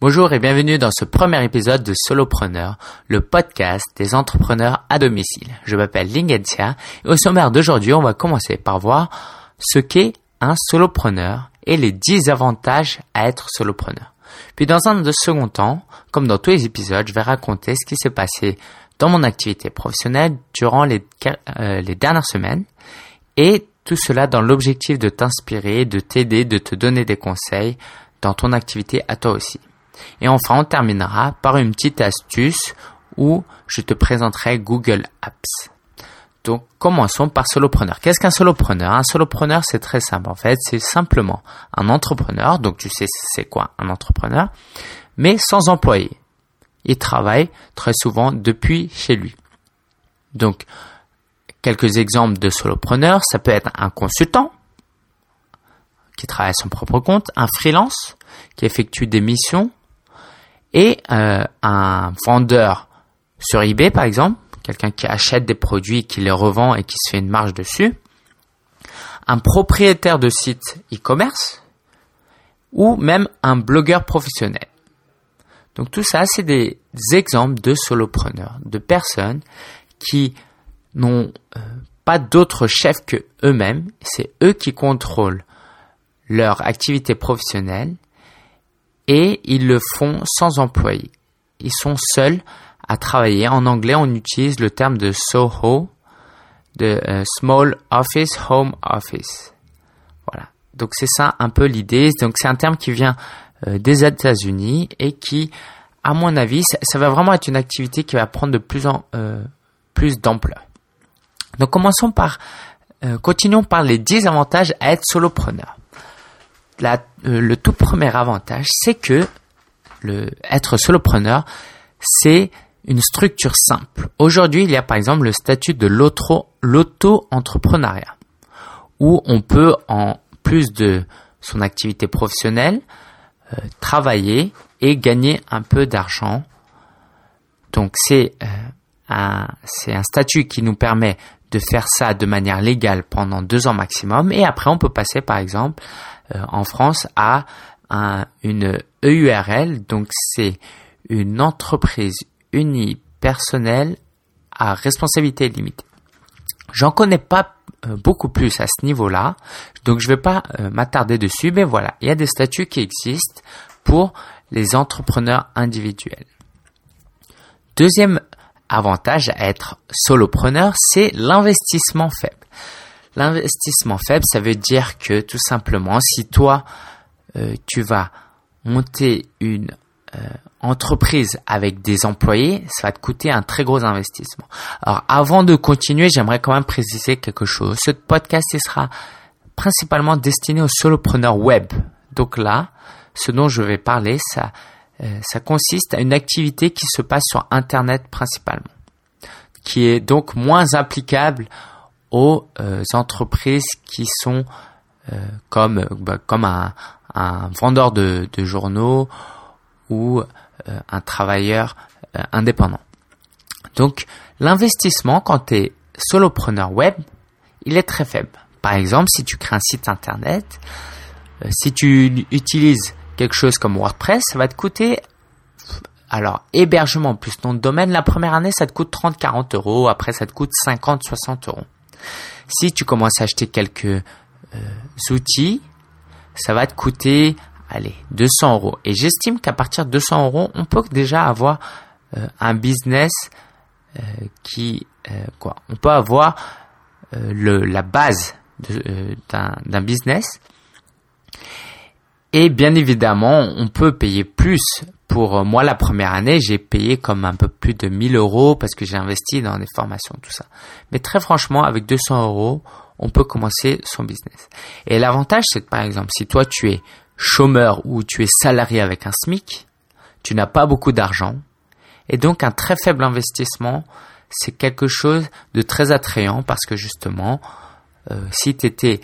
Bonjour et bienvenue dans ce premier épisode de Solopreneur, le podcast des entrepreneurs à domicile. Je m'appelle Lingentia et au sommaire d'aujourd'hui, on va commencer par voir ce qu'est un solopreneur et les 10 avantages à être solopreneur. Puis dans un second temps, comme dans tous les épisodes, je vais raconter ce qui s'est passé dans mon activité professionnelle durant euh, les dernières semaines et tout cela dans l'objectif de t'inspirer, de t'aider, de te donner des conseils dans ton activité à toi aussi. Et enfin, on terminera par une petite astuce où je te présenterai Google Apps. Donc, commençons par solopreneur. Qu'est-ce qu'un solopreneur? Un solopreneur, c'est très simple. En fait, c'est simplement un entrepreneur. Donc, tu sais, c'est quoi un entrepreneur? Mais sans employé. Il travaille très souvent depuis chez lui. Donc, quelques exemples de solopreneurs. Ça peut être un consultant qui travaille à son propre compte, un freelance qui effectue des missions et euh, un vendeur sur eBay par exemple, quelqu'un qui achète des produits, qui les revend et qui se fait une marge dessus, un propriétaire de site e-commerce ou même un blogueur professionnel. Donc tout ça, c'est des exemples de solopreneurs, de personnes qui n'ont euh, pas d'autres chefs que eux-mêmes. C'est eux qui contrôlent leur activité professionnelle et ils le font sans employé. Ils sont seuls à travailler. En anglais, on utilise le terme de SOHO, de euh, Small Office Home Office. Voilà. Donc c'est ça un peu l'idée. Donc c'est un terme qui vient euh, des États-Unis et qui, à mon avis, ça, va vraiment être une activité qui va prendre de plus en euh, plus d'ampleur. Donc commençons par, continuons par les 10 avantages à être solopreneur. Euh, le tout premier avantage, c'est que le, être solopreneur, c'est une structure simple. Aujourd'hui, il y a par exemple le statut de l'auto-entrepreneuriat, où on peut, en plus de son activité professionnelle, euh, travailler et gagner un peu d'argent. Donc c'est euh, un, c'est un statut qui nous permet de faire ça de manière légale pendant deux ans maximum et après on peut passer par exemple en France à une EURL, donc c'est une entreprise unipersonnelle à responsabilité limitée. J'en connais pas euh, beaucoup plus à ce niveau-là, donc je vais pas euh, m'attarder dessus, mais voilà, il y a des statuts qui existent pour les entrepreneurs individuels. Deuxième avantage à être solopreneur, c'est l'investissement faible. L'investissement faible, ça veut dire que tout simplement, si toi, euh, tu vas monter une euh, entreprise avec des employés, ça va te coûter un très gros investissement. Alors, avant de continuer, j'aimerais quand même préciser quelque chose. Ce podcast sera principalement destiné aux solopreneurs web. Donc là, ce dont je vais parler, ça, euh, ça consiste à une activité qui se passe sur Internet principalement, qui est donc moins applicable aux euh, entreprises qui sont euh, comme bah, comme un, un, vendeur de, de, journaux ou euh, un travailleur indépendant. Donc l'investissement quand tu es solopreneur web, il est très faible. Par exemple, si tu crées un site internet, si tu utilises quelque chose comme WordPress, ça va te coûter alors, hébergement plus ton domaine, la première année, ça te coûte 30-40 euros. Après, ça te coûte 50-60 euros. Si tu commences à acheter quelques euh, outils, ça va te coûter, allez, 200 euros. Et j'estime qu'à partir de 200 euros, on peut déjà avoir euh, un business euh, qui, quoi, on peut avoir le, la base d'un business. Et bien évidemment, on peut payer plus pour euh, moi la première année, j'ai payé comme un peu plus de 1000 euros parce que j'ai investi dans des formations, tout ça. Mais très franchement, avec 200 euros, on peut commencer son business. Et l'avantage, c'est que par exemple, si toi tu es chômeur ou tu es salarié avec un SMIC, tu n'as pas beaucoup d'argent. Et donc un très faible investissement, c'est quelque chose de très attrayant parce que justement, euh, si tu étais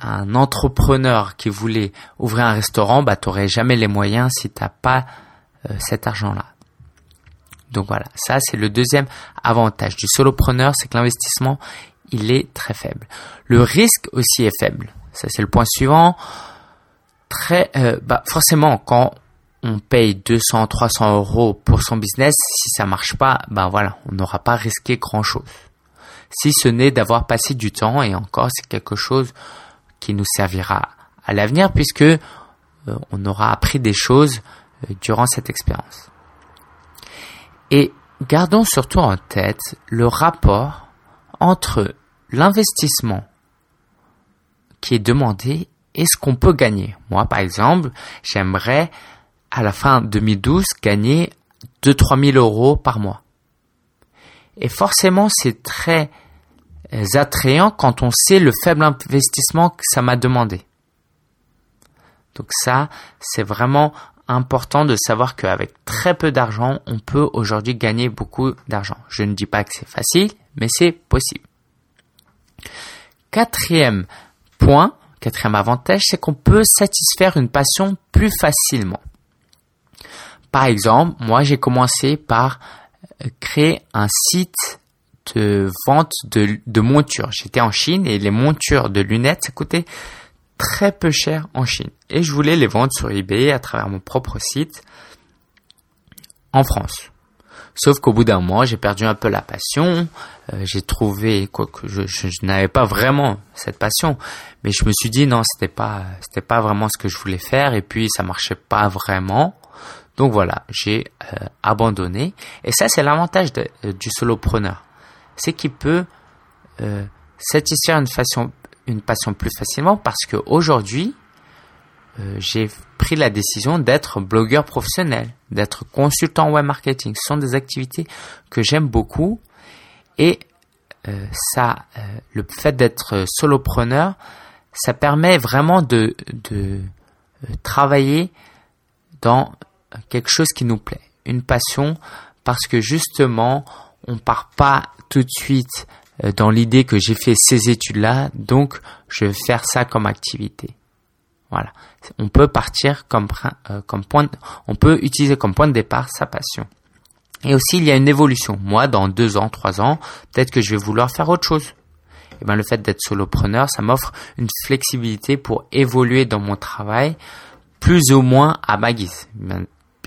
un entrepreneur qui voulait ouvrir un restaurant, bah, tu n'aurais jamais les moyens si tu n'as pas cet argent-là. Donc voilà, ça c'est le deuxième avantage du solopreneur, c'est que l'investissement, il est très faible. Le risque aussi est faible. Ça c'est le point suivant. Très, euh, bah forcément, quand on paye 200, 300 euros pour son business, si ça marche pas, ben voilà, on n'aura pas risqué grand chose. Si ce n'est d'avoir passé du temps, et encore c'est quelque chose qui nous servira à l'avenir puisque euh, on aura appris des choses euh, durant cette expérience. Et gardons surtout en tête le rapport entre l'investissement qui est demandé et ce qu'on peut gagner. Moi, par exemple, j'aimerais à la fin 2012 gagner 2-3 000 euros par mois. Et forcément, c'est très euh, attrayant quand on sait le faible investissement que ça m'a demandé. Donc ça, c'est vraiment important de savoir qu'avec très peu d'argent, on peut aujourd'hui gagner beaucoup d'argent. Je ne dis pas que c'est facile, mais c'est possible. Quatrième point, quatrième avantage, c'est qu'on peut satisfaire une passion plus facilement. Par exemple, moi j'ai commencé par euh, créer un site de vente de, de montures. J'étais en Chine et les montures de lunettes, ça coûtait très peu cher en Chine. Et je voulais les vendre sur eBay à travers mon propre site en France. Sauf qu'au bout d'un mois, j'ai perdu un peu la passion. Euh, j'ai trouvé quoi que je, n'avais pas vraiment cette passion, mais je me suis dit non, c'était pas pas vraiment ce que je voulais faire et puis ça marchait pas vraiment. Donc voilà, j'ai euh, abandonné. Et ça, c'est l'avantage euh, du solopreneur, c'est qu'il peut satisfaire une façon une passion plus facilement parce que aujourd'hui, euh, j'ai pris la décision d'être blogueur professionnel, d'être consultant web marketing. Ce sont des activités que j'aime beaucoup et euh, ça, euh, le fait d'être solopreneur, ça permet vraiment de, de travailler dans quelque chose qui nous plaît, une passion, parce que justement, on part pas tout de suite dans l'idée que j'ai fait ces études-là, donc je vais faire ça comme activité. Voilà. On peut partir comme, euh, comme point, on peut utiliser comme point de départ sa passion. Et aussi, il y a une évolution. Moi, dans deux ans, trois ans, peut-être que je vais vouloir faire autre chose. Et ben, le fait d'être solopreneur, ça m'offre une flexibilité pour évoluer dans mon travail, plus ou moins à ma guise.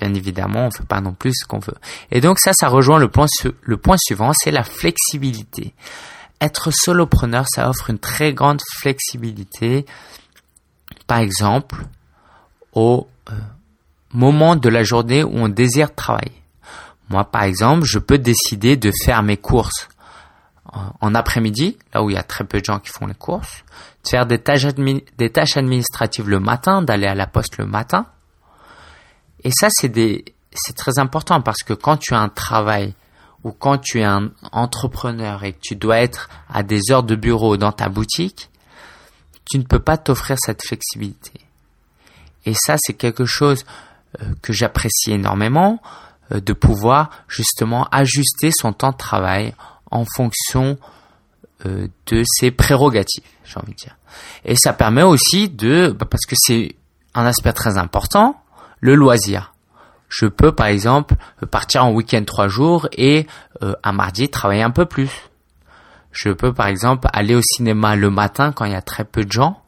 Évidemment, on fait pas non plus ce qu'on veut. Et donc ça, ça rejoint le point, suivant, c'est la flexibilité. Être solopreneur, ça offre une très grande flexibilité. Par exemple, au euh, moment de la journée où on désire travailler. Moi, par exemple, je peux décider de faire mes courses en après-midi, là où il y a très peu de gens qui font les courses, de faire des tâches administratives le matin, d'aller à la poste le matin, et ça, c'est des, c'est très important parce que quand tu as un travail ou quand tu es un entrepreneur et que tu dois être à des heures de bureau dans ta boutique, tu ne peux pas t'offrir cette flexibilité. Et ça, c'est quelque chose euh, que j'apprécie énormément, euh, de pouvoir justement ajuster son temps de travail en fonction euh, de ses prérogatives, j'ai envie de dire. Et ça permet aussi de, bah, parce que c'est un aspect très important, le loisir. Je peux par exemple partir en week-end trois jours et euh, un mardi travailler un peu plus. Je peux par exemple aller au cinéma le matin quand il y a très peu de gens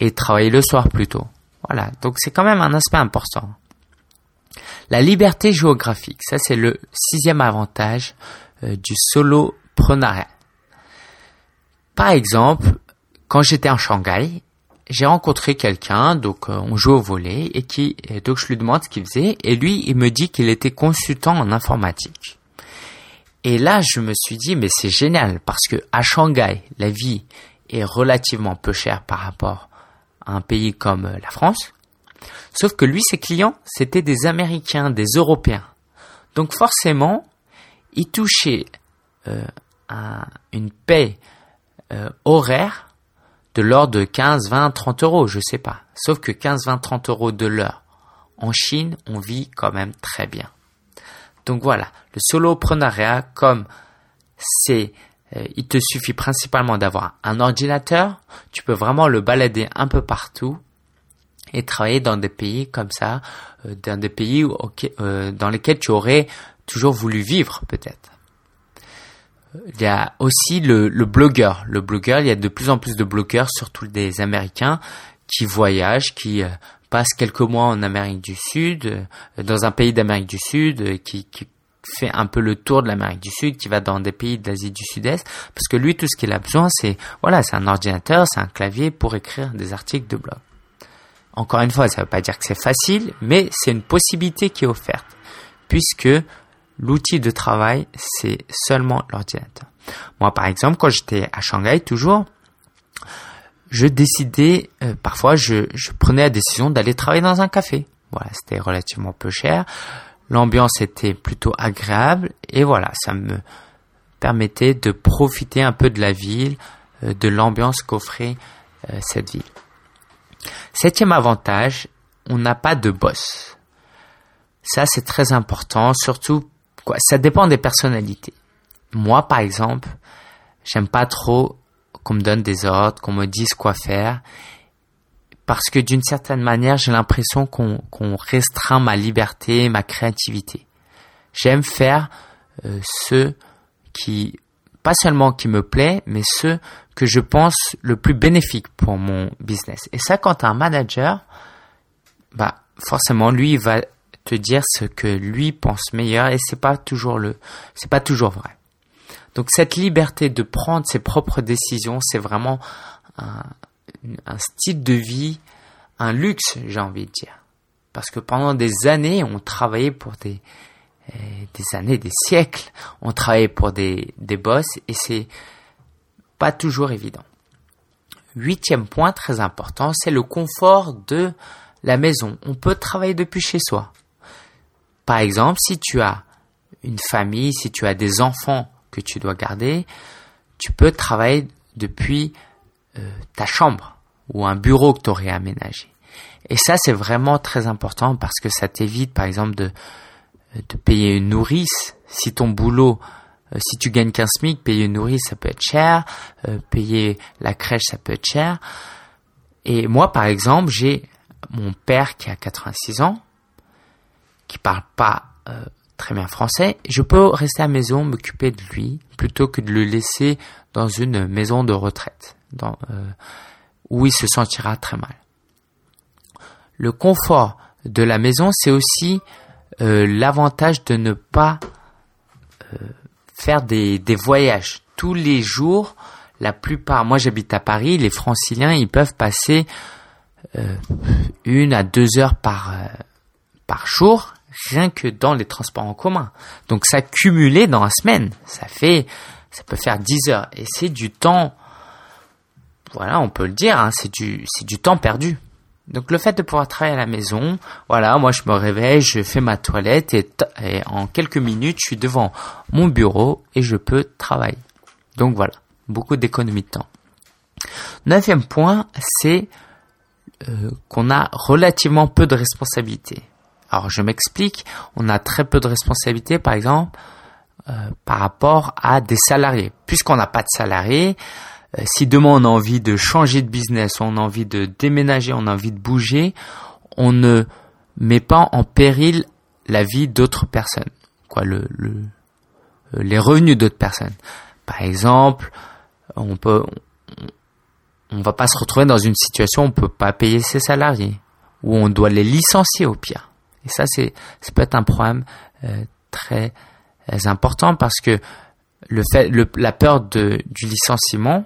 et travailler le soir plutôt. Voilà, donc c'est quand même un aspect important. La liberté géographique, ça c'est le sixième avantage euh, du soloprenariat. Par exemple, quand j'étais en Shanghai, j'ai rencontré quelqu'un, donc euh, on joue au volet, et qui, donc je lui demande ce qu'il faisait, et lui, il me dit qu'il était consultant en informatique. Et là, je me suis dit, mais c'est génial, parce que à Shanghai, la vie est relativement peu chère par rapport à un pays comme euh, la France. Sauf que lui, ses clients, c'était des Américains, des Européens. Donc forcément, il touchait euh, une paie horaire de l'ordre de 15, 20, 30 euros, je sais pas. Sauf que 15, 20, 30 euros de l'heure. En Chine, on vit quand même très bien. Donc voilà, le soloprenariat, comme c'est, euh, il te suffit principalement d'avoir un ordinateur, tu peux vraiment le balader un peu partout et travailler dans des pays comme ça, euh, dans des pays euh, dans lesquels tu aurais toujours voulu vivre peut-être il y a aussi le, le, blogueur. Le blogueur, il y a de plus en plus de blogueurs, surtout des Américains, qui voyagent, qui euh, passe quelques mois en Amérique du Sud, euh, dans un pays d'Amérique du Sud, euh, qui, qui fait un peu le tour de l'Amérique du Sud, qui va dans des pays d'Asie du Sud-Est, parce que lui, tout ce qu'il a besoin, c'est, voilà, c'est un ordinateur, c'est un clavier pour écrire des articles de blog. Encore une fois, ça ne veut pas dire que c'est facile, mais c'est une possibilité qui est offerte, puisque l'outil de travail, c'est seulement l'ordinateur. Moi, par exemple, quand j'étais à Shanghai, toujours, je décidais, euh, parfois, je, prenais la décision d'aller travailler dans un café. Voilà, c'était relativement peu cher. L'ambiance était plutôt agréable et voilà, ça me permettait de profiter un peu de la ville, euh, de l'ambiance qu'offrait euh, cette ville. Septième avantage, on n'a pas de boss. Ça, c'est très important, surtout, quoi, ça dépend des personnalités. Moi, par exemple, j'aime pas trop qu'on me donne des ordres, qu'on me dise quoi faire, parce que d'une certaine manière, j'ai l'impression qu'on restreint ma liberté, ma créativité. J'aime faire euh, ce qui, pas seulement qui me plaît, mais ce que je pense le plus bénéfique pour mon business. Et ça, quand un manager, bah forcément, lui, il va te dire ce que lui pense meilleur, et c'est pas toujours le, c'est pas toujours vrai. Donc cette liberté de prendre ses propres décisions, c'est vraiment un, style de vie, un luxe, j'ai envie de dire. Parce que pendant des années, on travaillait pour des, eh, des années, des siècles, on travaillait pour des, des boss et c'est pas toujours évident. Huitième point très important, c'est le confort de la maison. On peut travailler depuis chez soi. Par exemple, si tu as une famille, si tu as des enfants que tu dois garder, tu peux travailler depuis euh, ta chambre ou un bureau que tu aurais aménagé. Et ça, c'est vraiment très important parce que ça t'évite, par exemple, de, payer une nourrice. Si ton boulot, euh, si tu gagnes qu'un SMIC, payer une nourrice, ça peut être cher. Euh, payer la crèche, ça peut être cher. Et moi, par exemple, j'ai mon père qui a 86 ans, qui parle pas très bien français, je peux rester à la maison, m'occuper de lui, plutôt que de le laisser dans une maison de retraite, dans, euh, où il se sentira très mal. Le confort de la maison, c'est aussi euh, l'avantage de ne pas euh, faire des, des voyages tous les jours. La plupart, moi j'habite à Paris, les franciliens, ils peuvent passer une à deux heures par, par jour rien que dans les transports en commun. Donc ça cumulé dans la semaine, ça fait, ça peut faire 10 heures et c'est du temps, voilà, on peut le dire, hein, c'est du, c'est du temps perdu. Donc le fait de pouvoir travailler à la maison, voilà, moi je me réveille, je fais ma toilette et, en quelques minutes je suis devant mon bureau et je peux travailler. Donc voilà, beaucoup d'économie de temps. Neuvième point, c'est euh, qu'on a relativement peu de responsabilités. Alors je m'explique, on a très peu de responsabilités par exemple euh, par rapport à des salariés. Puisqu'on n'a pas de salariés, euh, si demain on a envie de changer de business, on a envie de déménager, on a envie de bouger, on ne met pas en péril la vie d'autres personnes, quoi, le, le euh, les revenus d'autres personnes. Par exemple, on peut, on, on va pas se retrouver dans une situation où on peut pas payer ses salariés, où on doit les licencier au pire. Et ça, c'est, ça peut être un problème euh, très euh, important parce que le fait, le, la peur de, du licenciement,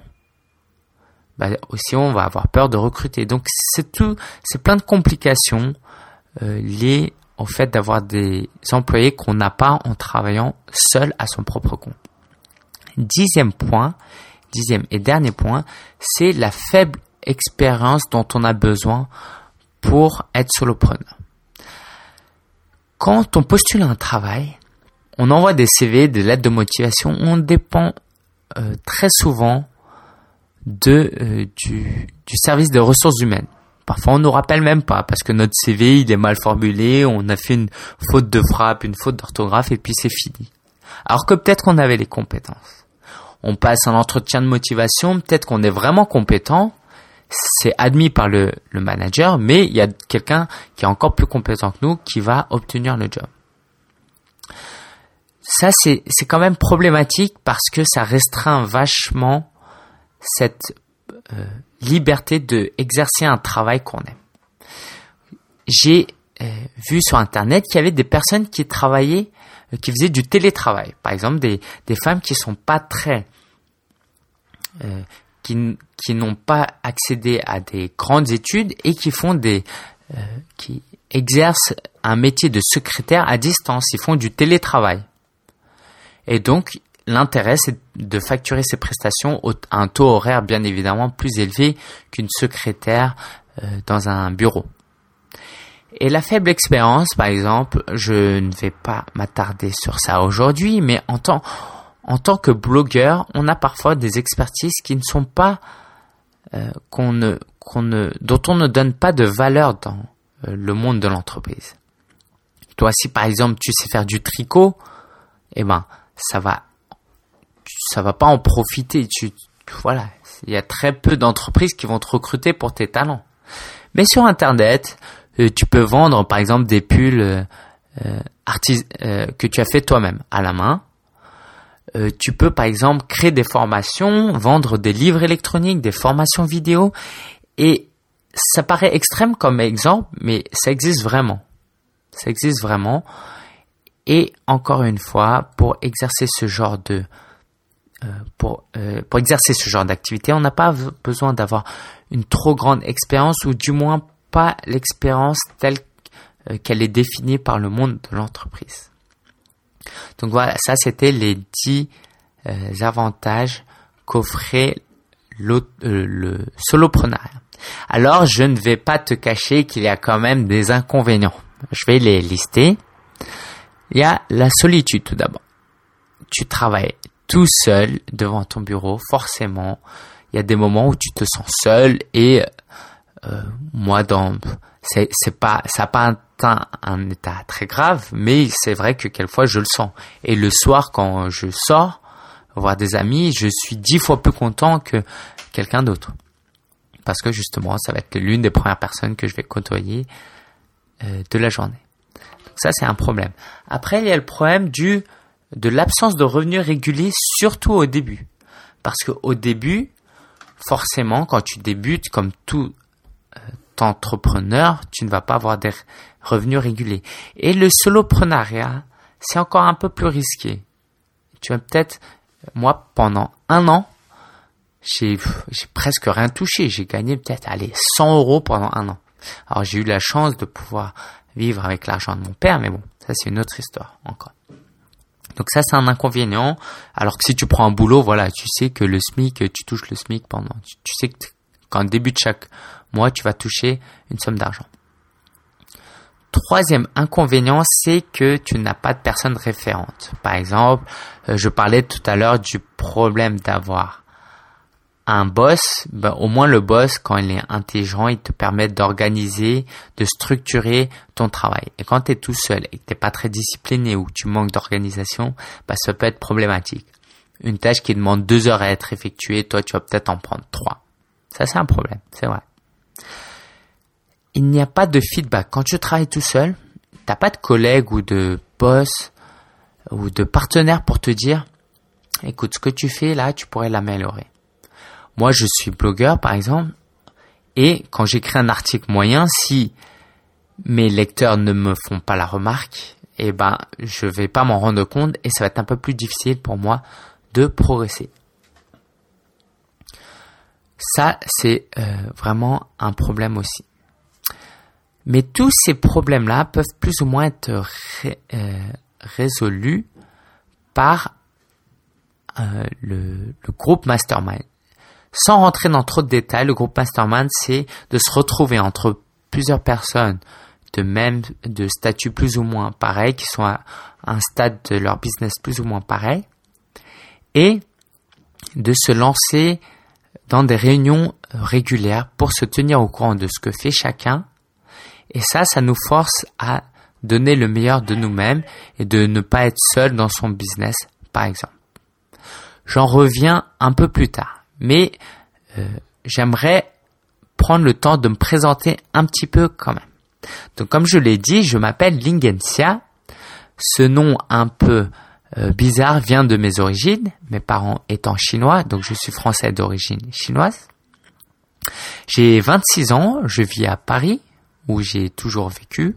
bah, aussi on va avoir peur de recruter. Donc c'est tout, c'est plein de complications euh, liées au fait d'avoir des employés qu'on n'a pas en travaillant seul à son propre compte. Dixième point, dixième et dernier point, c'est la faible expérience dont on a besoin pour être solopreneur. Quand on postule un travail, on envoie des CV, des lettres de motivation, on dépend euh, très souvent de, euh, du, service de ressources humaines. Parfois, on ne nous rappelle même pas parce que notre CV, il est mal formulé, on a fait une faute de frappe, une faute d'orthographe et puis c'est fini. Alors que peut-être qu'on avait les compétences. On passe un entretien de motivation, peut-être qu'on est vraiment compétent, c'est admis par le, le, manager, mais il y a quelqu'un qui est encore plus compétent que nous qui va obtenir le job. Ça, c'est, quand même problématique parce que ça restreint vachement cette euh, liberté de exercer un travail qu'on aime. j'ai vu sur internet qu'il y avait des personnes qui travaillaient, qui faisaient du télétravail. Par exemple, des, des femmes qui sont pas très, qui, qui n'ont pas accédé à des grandes études et qui font des, qui exercent un métier de secrétaire à distance. Ils font du télétravail. Et donc, l'intérêt, c'est de facturer ces prestations à un taux horaire bien évidemment plus élevé qu'une secrétaire euh, dans un bureau. Et la faible expérience, par exemple, je ne vais pas m'attarder sur ça aujourd'hui, mais en tant, en tant que blogueur, on a parfois des expertises qui ne sont pas, euh, qu'on ne, qu'on ne, dont on ne donne pas de valeur dans euh, le monde de l'entreprise. Toi, si par exemple tu sais faire du tricot, eh ben, ça va ça va pas en profiter. Tu, voilà, il y a très peu d'entreprises qui vont te recruter pour tes talents. Mais sur Internet, euh, tu peux vendre par exemple des pulls euh, euh, que tu as fait toi-même à la main. Tu peux par exemple créer des formations, vendre des livres électroniques, des formations vidéo. Et ça paraît extrême comme exemple, mais ça existe vraiment. Ça existe vraiment. Et encore une fois, pour exercer ce genre de euh, pour, euh, pour exercer ce genre d'activité, on n'a pas besoin d'avoir une trop grande expérience ou du moins pas l'expérience telle euh, qu'elle est définie par le monde de l'entreprise. Donc voilà, ça c'était les 10 avantages qu'offrait le soloprenariat. Alors je ne vais pas te cacher qu'il y a quand même des inconvénients. Je vais les lister. Il y a la solitude tout d'abord. Tu travailles tout seul devant ton bureau, forcément, il y a des moments où tu te sens seul et euh, moi dans c'est c'est pas ça n'a pas atteint un état très grave, mais c'est vrai que quelquefois je le sens. Et le soir quand je sors voir des amis, je suis dix fois plus content que quelqu'un d'autre parce que justement ça va être l'une des premières personnes que je vais côtoyer euh, de la journée. Donc ça c'est un problème. Après il y a le problème du de l'absence de revenus réguliers, surtout au début. Parce qu'au début, forcément, quand tu débutes, comme tout entrepreneur, tu ne vas pas avoir des revenus réguliers. Et le soloprenariat, c'est encore un peu plus risqué. Tu vas peut-être, moi, pendant un an, j'ai, presque rien touché. J'ai gagné peut-être, allez, 100 euros pendant un an. Alors j'ai eu la chance de pouvoir vivre avec l'argent de mon père, mais bon, ça c'est une autre histoire encore. Donc ça, c'est un inconvénient. Alors que si tu prends un boulot, voilà, tu sais que le SMIC, tu touches le SMIC pendant, tu, sais que quand début de chaque mois, tu vas toucher une somme d'argent. Troisième inconvénient, c'est que tu n'as pas de personne référente. Par exemple, euh, je parlais tout à l'heure du problème d'avoir un boss, ben, au moins le boss, quand il est intelligent, il te permet d'organiser, de structurer ton travail. Et quand tu es tout seul et que tu pas très discipliné ou que tu manques d'organisation, ben, ça peut être problématique. Une tâche qui demande deux heures à être effectuée, toi tu vas peut-être en prendre trois. Ça c'est un problème, c'est vrai. Il n'y a pas de feedback. Quand tu travailles tout seul, t'as pas de collègue ou de boss ou de partenaire pour te dire, écoute, ce que tu fais là, tu pourrais l'améliorer. Moi, je suis blogueur, par exemple, et quand j'écris un article moyen, si mes lecteurs ne me font pas la remarque, eh ben, je vais pas m'en rendre compte et ça va être un peu plus difficile pour moi de progresser. Ça, c'est euh, vraiment un problème aussi. Mais tous ces problèmes-là peuvent plus ou moins être euh, résolus par euh, le, groupe Mastermind. Sans rentrer dans trop de détails, le groupe Mastermind, c'est de se retrouver entre plusieurs personnes de même, de statut plus ou moins pareil, qui sont à un stade de leur business plus ou moins pareil, et de se lancer dans des réunions régulières pour se tenir au courant de ce que fait chacun. Et ça, ça nous force à donner le meilleur de nous-mêmes et de ne pas être seul dans son business, par exemple. J'en reviens un peu plus tard mais euh, j'aimerais prendre le temps de me présenter un petit peu quand même. Donc comme je l'ai dit, je m'appelle Lingensia. Ce nom un peu euh, bizarre vient de mes origines, mes parents étant chinois, donc je suis français d'origine chinoise. J'ai 26 ans, je vis à Paris où j'ai toujours vécu.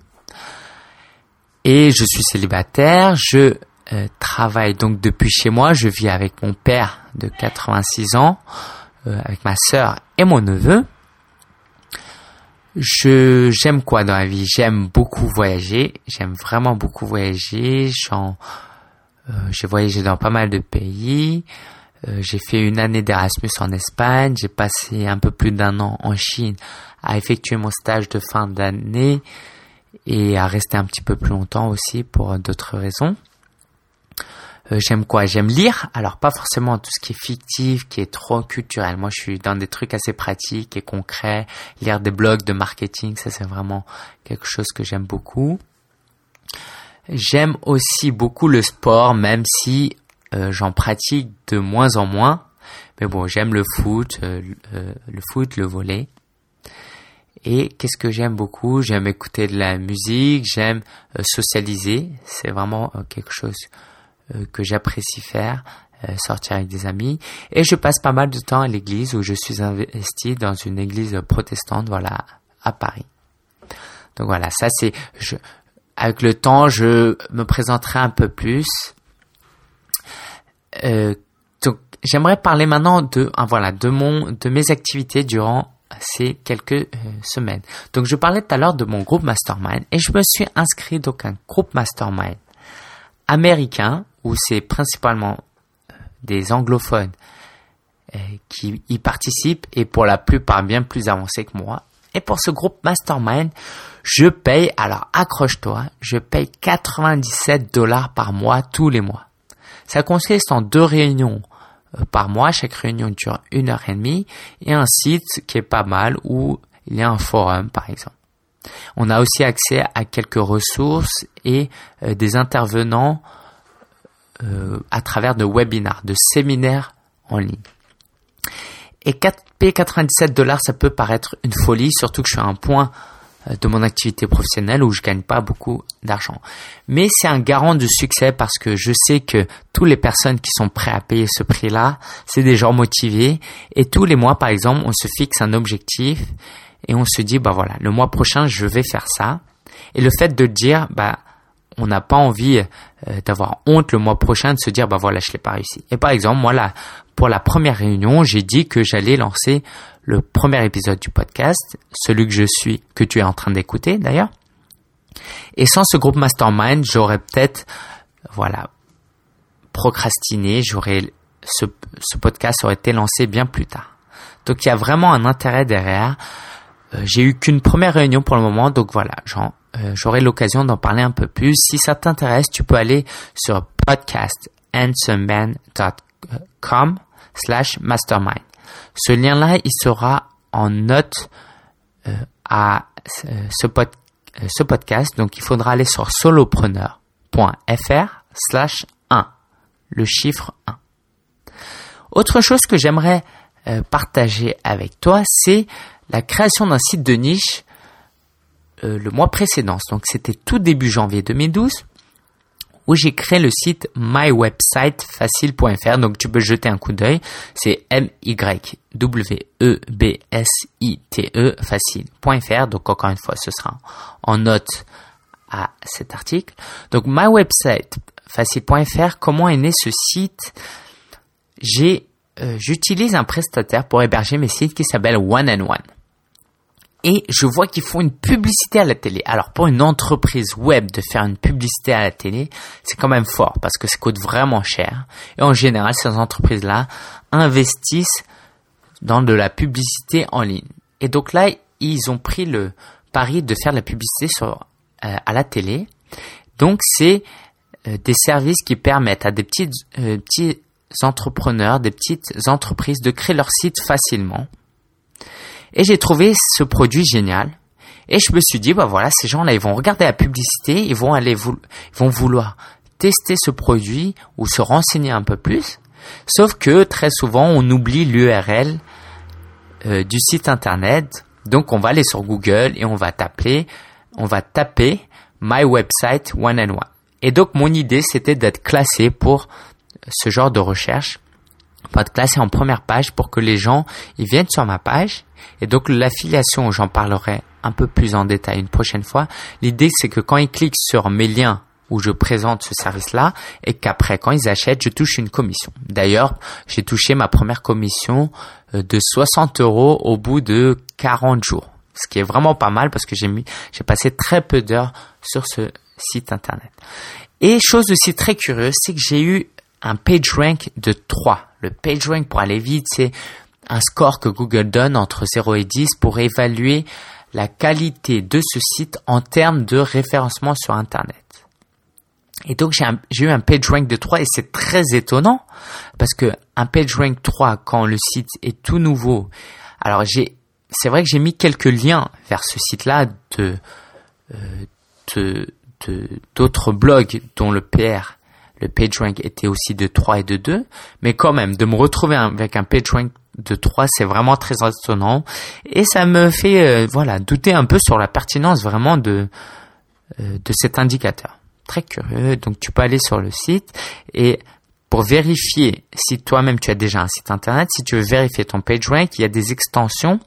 Et je suis célibataire, je euh, travaille donc depuis chez moi, je vis avec mon père de 86 ans, euh, avec ma sœur et mon neveu. Je j'aime quoi dans la vie? J'aime beaucoup voyager, j'aime vraiment beaucoup voyager. J'en j'ai voyagé dans pas mal de pays. Euh, j'ai fait une année d'Erasmus en Espagne. J'ai passé un peu plus d'un an en Chine à effectuer mon stage de fin d'année et à rester un petit peu plus longtemps aussi pour d'autres raisons. Euh, j'aime quoi? J'aime lire. Alors pas forcément tout ce qui est fictif, qui est trop culturel. Moi, je suis dans des trucs assez pratiques et concrets. Lire des blogs de marketing, ça c'est vraiment quelque chose que j'aime beaucoup. J'aime aussi beaucoup le sport, même si euh, j'en pratique de moins en moins. Mais bon, j'aime le foot, euh, euh, le foot, le volet. Et qu'est-ce que j'aime beaucoup? J'aime écouter de la musique, j'aime socialiser. C'est vraiment quelque chose que j'apprécie faire, sortir avec des amis. Et je passe pas mal de temps à l'église où je suis investi dans une église protestante, voilà, à Paris. Donc voilà, ça c'est, je, avec le temps, je me présenterai un peu plus. Euh, donc, j'aimerais parler maintenant de, ah, voilà, de mon, de mes activités durant ces quelques euh, semaines. Donc, je parlais tout à l'heure de mon groupe Mastermind et je me suis inscrit donc un groupe Mastermind américain où c'est principalement euh, des anglophones qui y participent et pour la plupart bien plus avancés que moi. Et pour ce groupe Mastermind, je paye, alors accroche-toi, je paye 97 dollars par mois tous les mois. Ça consiste en deux réunions euh, par mois. Chaque réunion dure une heure et demie et un site qui est pas mal où il y a un forum, par exemple. On a aussi accès à quelques ressources et euh, des intervenants euh, à travers de webinars, de séminaires en ligne. Et 4, payer 97 dollars, ça peut paraître une folie, surtout que je suis à un point de mon activité professionnelle où je gagne pas beaucoup d'argent. Mais c'est un garant de succès parce que je sais que toutes les personnes qui sont prêtes à payer ce prix-là, c'est des gens motivés et tous les mois, par exemple, on se fixe un objectif et on se dit, bah voilà, le mois prochain, je vais faire ça. Et le fait de dire, bah, on n'a pas envie euh, d'avoir honte le mois prochain de se dire bah voilà je l'ai pas réussi. Et par exemple moi là pour la première réunion j'ai dit que j'allais lancer le premier épisode du podcast, celui que je suis, que tu es en train d'écouter d'ailleurs. Et sans ce groupe mastermind j'aurais peut-être voilà procrastiné, j'aurais ce, ce podcast aurait été lancé bien plus tard. Donc il y a vraiment un intérêt derrière. Euh, j'ai eu qu'une première réunion pour le moment, donc voilà, genre euh, j'aurai l'occasion d'en parler un peu plus. Si ça t'intéresse, tu peux aller sur podcasthandsomeman.com slash mastermind. Ce lien-là, il sera en note euh, à euh, ce, ce podcast. Donc, il faudra aller sur solopreneur.fr slash 1, le chiffre 1. Autre chose que j'aimerais partager avec toi, c'est la création d'un site de niche euh, le mois précédent, donc c'était tout début janvier 2012, où j'ai créé le site mywebsitefacile.fr. Donc tu peux jeter un coup d'œil. C'est M-Y-W-E-B-S-I-T-E facile.fr. Donc encore une fois, ce sera en note à cet article. Donc mywebsitefacile.fr, comment est né ce site? Euh, J'utilise un prestataire pour héberger mes sites qui s'appelle One and One et je vois qu'ils font une publicité à la télé. Alors pour une entreprise web de faire une publicité à la télé, c'est quand même fort parce que ça coûte vraiment cher. Et en général, ces entreprises-là investissent dans de la publicité en ligne. Et donc là, ils ont pris le pari de faire de la publicité sur, euh, à la télé. Donc c'est euh, des services qui permettent à des petites, euh, petits entrepreneurs, des petites entreprises de créer leur site facilement et j'ai trouvé ce produit génial. Et je me suis dit, bah voilà, ces gens-là, ils vont regarder la publicité, ils vont aller, ils vont vouloir tester ce produit ou se renseigner un peu plus. Sauf que très souvent, on oublie l'URL euh, du site internet. Donc, on va aller sur Google et on va taper, on va taper My Website One and One. Et donc, mon idée, c'était d'être classé pour ce genre de recherche pour être classé en première page pour que les gens ils viennent sur ma page et donc l'affiliation j'en parlerai un peu plus en détail une prochaine fois. L'idée, c'est que quand ils cliquent sur mes liens où je présente ce service-là et qu'après, quand ils achètent, je touche une commission. D'ailleurs, j'ai touché ma première commission euh, de 60 euros au bout de 40 jours. Ce qui est vraiment pas mal parce que j'ai mis, j'ai passé très peu d'heures sur ce site internet. Et chose aussi très curieuse, c'est que j'ai eu un page rank de 3. Le page rank pour aller vite, c'est un score que Google donne entre 0 et 10 pour évaluer la qualité de ce site en termes de référencement sur Internet. Et donc j'ai eu un page rank de 3 et c'est très étonnant parce que un page rank 3 quand le site est tout nouveau. Alors j'ai c'est vrai que j'ai mis quelques liens vers ce site-là de euh, d'autres blogs dont le PR le PageRank était aussi de 3 et de 2, mais quand même, de me retrouver avec un PageRank de 3, c'est vraiment très étonnant, et ça me fait, euh, voilà, douter un peu sur la pertinence vraiment de, euh, de cet indicateur. Très curieux, donc tu peux aller sur le site, et pour vérifier si toi-même tu as déjà un site internet, si tu veux vérifier ton PageRank, il y a des extensions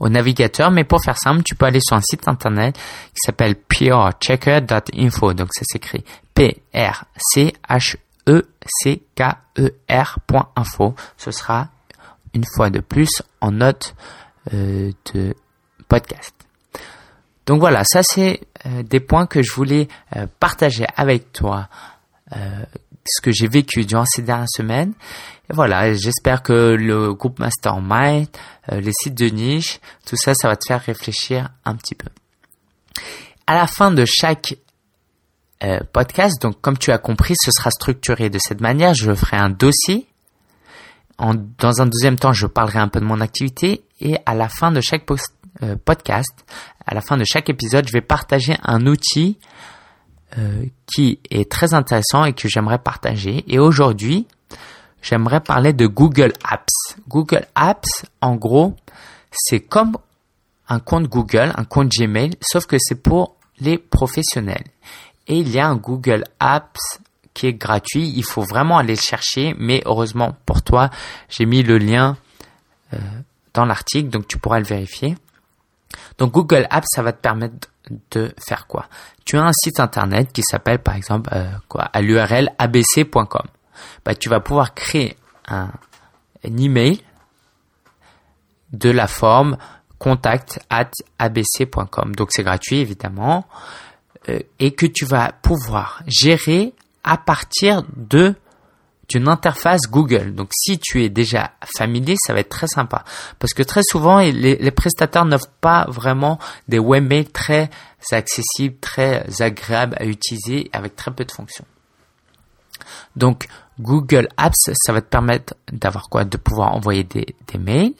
au navigateur, mais pour faire simple, tu peux aller sur un site internet qui s'appelle purechecker.info. Donc ça s'écrit P-R-C-H-E-C-K-E-R.info. Ce sera une fois de plus en note euh, de podcast. Donc voilà, ça c'est euh, des points que je voulais euh, partager avec toi, ce que j'ai vécu durant ces dernières semaines. Et voilà, j'espère que le groupe Mastermind, les sites de niche, tout ça, ça va te faire réfléchir un petit peu. À la fin de chaque euh, podcast. Donc, comme tu as compris, ce sera structuré de cette manière. Je ferai un dossier. Dans un deuxième temps, je parlerai un peu de mon activité. Et à la fin de chaque euh, podcast, à la fin de chaque épisode, je vais partager un outil euh, qui est très intéressant et que j'aimerais partager. Et aujourd'hui, j'aimerais parler de Google Apps. Google Apps, en gros, c'est comme un compte Google, un compte Gmail, sauf que c'est pour les professionnels. Et il y a un Google Apps qui est gratuit. Il faut vraiment aller le chercher. Mais heureusement pour toi, j'ai mis le lien euh, dans l'article, donc tu pourras le vérifier. Donc Google Apps, ça va te permettre de faire quoi? Tu as un site internet qui s'appelle par exemple euh, quoi? À l'URL abc.com. Bah, tu vas pouvoir créer un, email de la forme contact at abc.com. Donc c'est gratuit évidemment. Euh, et que tu vas pouvoir gérer à partir de d'une interface Google. Donc si tu es déjà familier, ça va être très sympa. Parce que très souvent, les, prestataires n'offrent pas vraiment des webmails très accessibles, très agréables à utiliser avec très peu de fonctions. Donc Google Apps, ça va te permettre d'avoir quoi? De pouvoir envoyer des, des mails,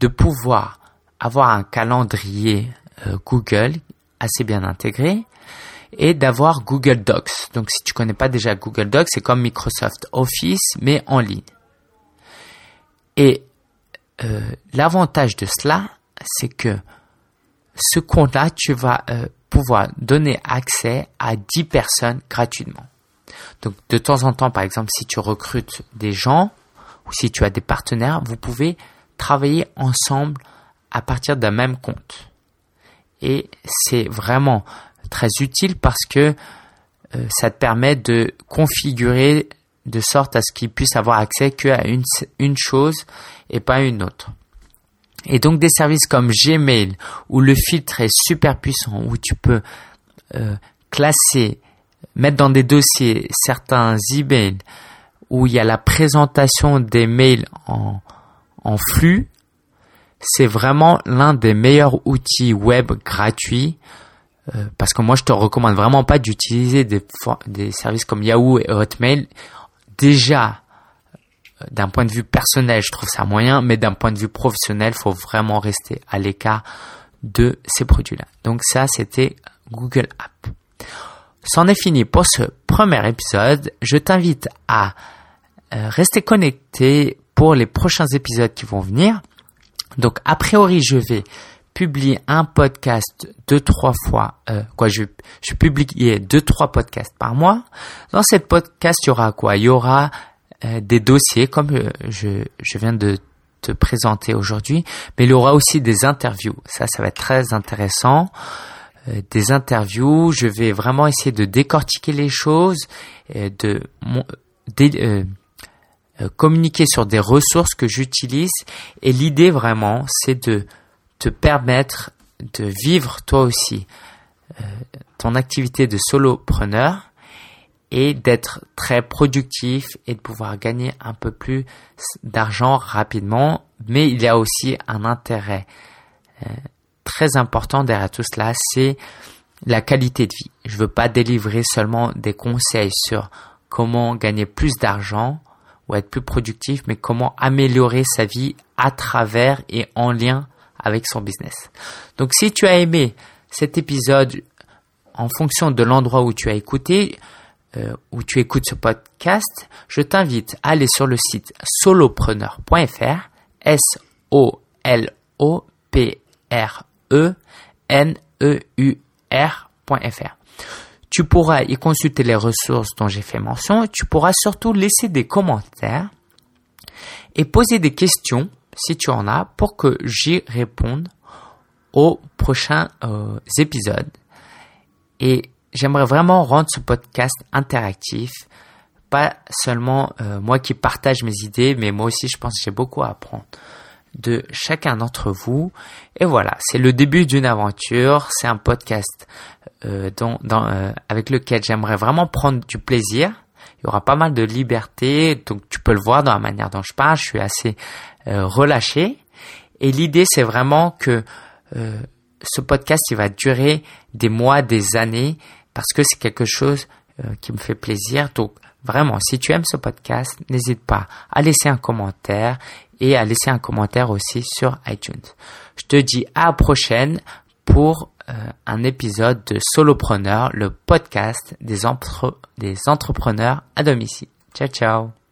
de pouvoir avoir un calendrier euh, Google assez bien intégré, et d'avoir Google Docs. Donc si tu connais pas déjà Google Docs, c'est comme Microsoft Office mais en ligne. Et euh, l'avantage de cela, c'est que ce compte-là, tu vas euh, pouvoir donner accès à 10 personnes gratuitement. Donc de temps en temps, par exemple, si tu recrutes des gens ou si tu as des partenaires, vous pouvez travailler ensemble à partir d'un même compte. Et c'est vraiment très utile parce que euh, ça te permet de configurer de sorte à ce qu'ils puissent avoir accès qu'à une, une chose et pas une autre. Et donc des services comme Gmail où le filtre est super puissant, où tu peux euh, classer, mettre dans des dossiers certains emails, où il y a la présentation des mails en, en flux, c'est vraiment l'un des meilleurs outils web gratuits euh, parce que moi je te recommande vraiment pas d'utiliser des, des services comme Yahoo et Hotmail. Déjà, euh, d'un point de vue personnel, je trouve ça moyen, mais d'un point de vue professionnel, faut vraiment rester à l'écart de ces produits-là. Donc ça, c'était Google App. C'en est fini pour ce premier épisode. Je t'invite à euh, rester connecté pour les prochains épisodes qui vont venir. Donc, a priori, je vais publie un podcast deux trois fois euh, quoi je je publie deux trois podcasts par mois dans cette podcast il y aura quoi? Il y aura euh, des dossiers comme euh, je je viens de te présenter aujourd'hui, mais il y aura aussi des interviews. Ça, ça va être très intéressant. Euh, des interviews, je vais vraiment essayer de décortiquer les choses, de, de communiquer sur des ressources que j'utilise. Et l'idée vraiment, c'est de te permettre de vivre toi aussi ton activité de solopreneur et d'être très productif et de pouvoir gagner un peu plus d'argent rapidement. Mais il y a aussi un intérêt euh, très important derrière tout cela, c'est la qualité de vie. Je veux pas délivrer seulement des conseils sur comment gagner plus d'argent ou être plus productif, mais comment améliorer sa vie à travers et en lien avec son business. Donc si tu as aimé cet épisode en fonction de l'endroit où tu as écouté, euh, où tu écoutes ce podcast, je t'invite à aller sur le site solopreneur.fr, S-O-L-O-P-R-E-N-E-U-R.fr. Tu pourras y consulter les ressources dont j'ai fait mention. Tu pourras surtout laisser des commentaires et poser des questions si tu en as pour que j'y réponde aux prochains euh, épisodes. Et j'aimerais vraiment rendre ce podcast interactif. Pas seulement euh, moi qui partage mes idées, mais moi aussi je pense que j'ai beaucoup à apprendre de chacun d'entre vous. Et voilà, c'est le début d'une aventure. C'est un podcast euh, dont, avec lequel j'aimerais vraiment prendre du plaisir. Il y aura pas mal de liberté, donc tu peux le voir dans la manière dont je parle. Je suis assez relâché. Et l'idée, c'est vraiment que ce podcast, il va durer des mois, des années, parce que c'est quelque chose euh, qui me fait plaisir. Donc, vraiment, si tu aimes ce podcast, n'hésite pas à laisser un commentaire et à laisser un commentaire aussi sur iTunes. Je te dis à la prochaine pour euh, un épisode de Solopreneur, le podcast des, des entrepreneurs à domicile. Ciao, ciao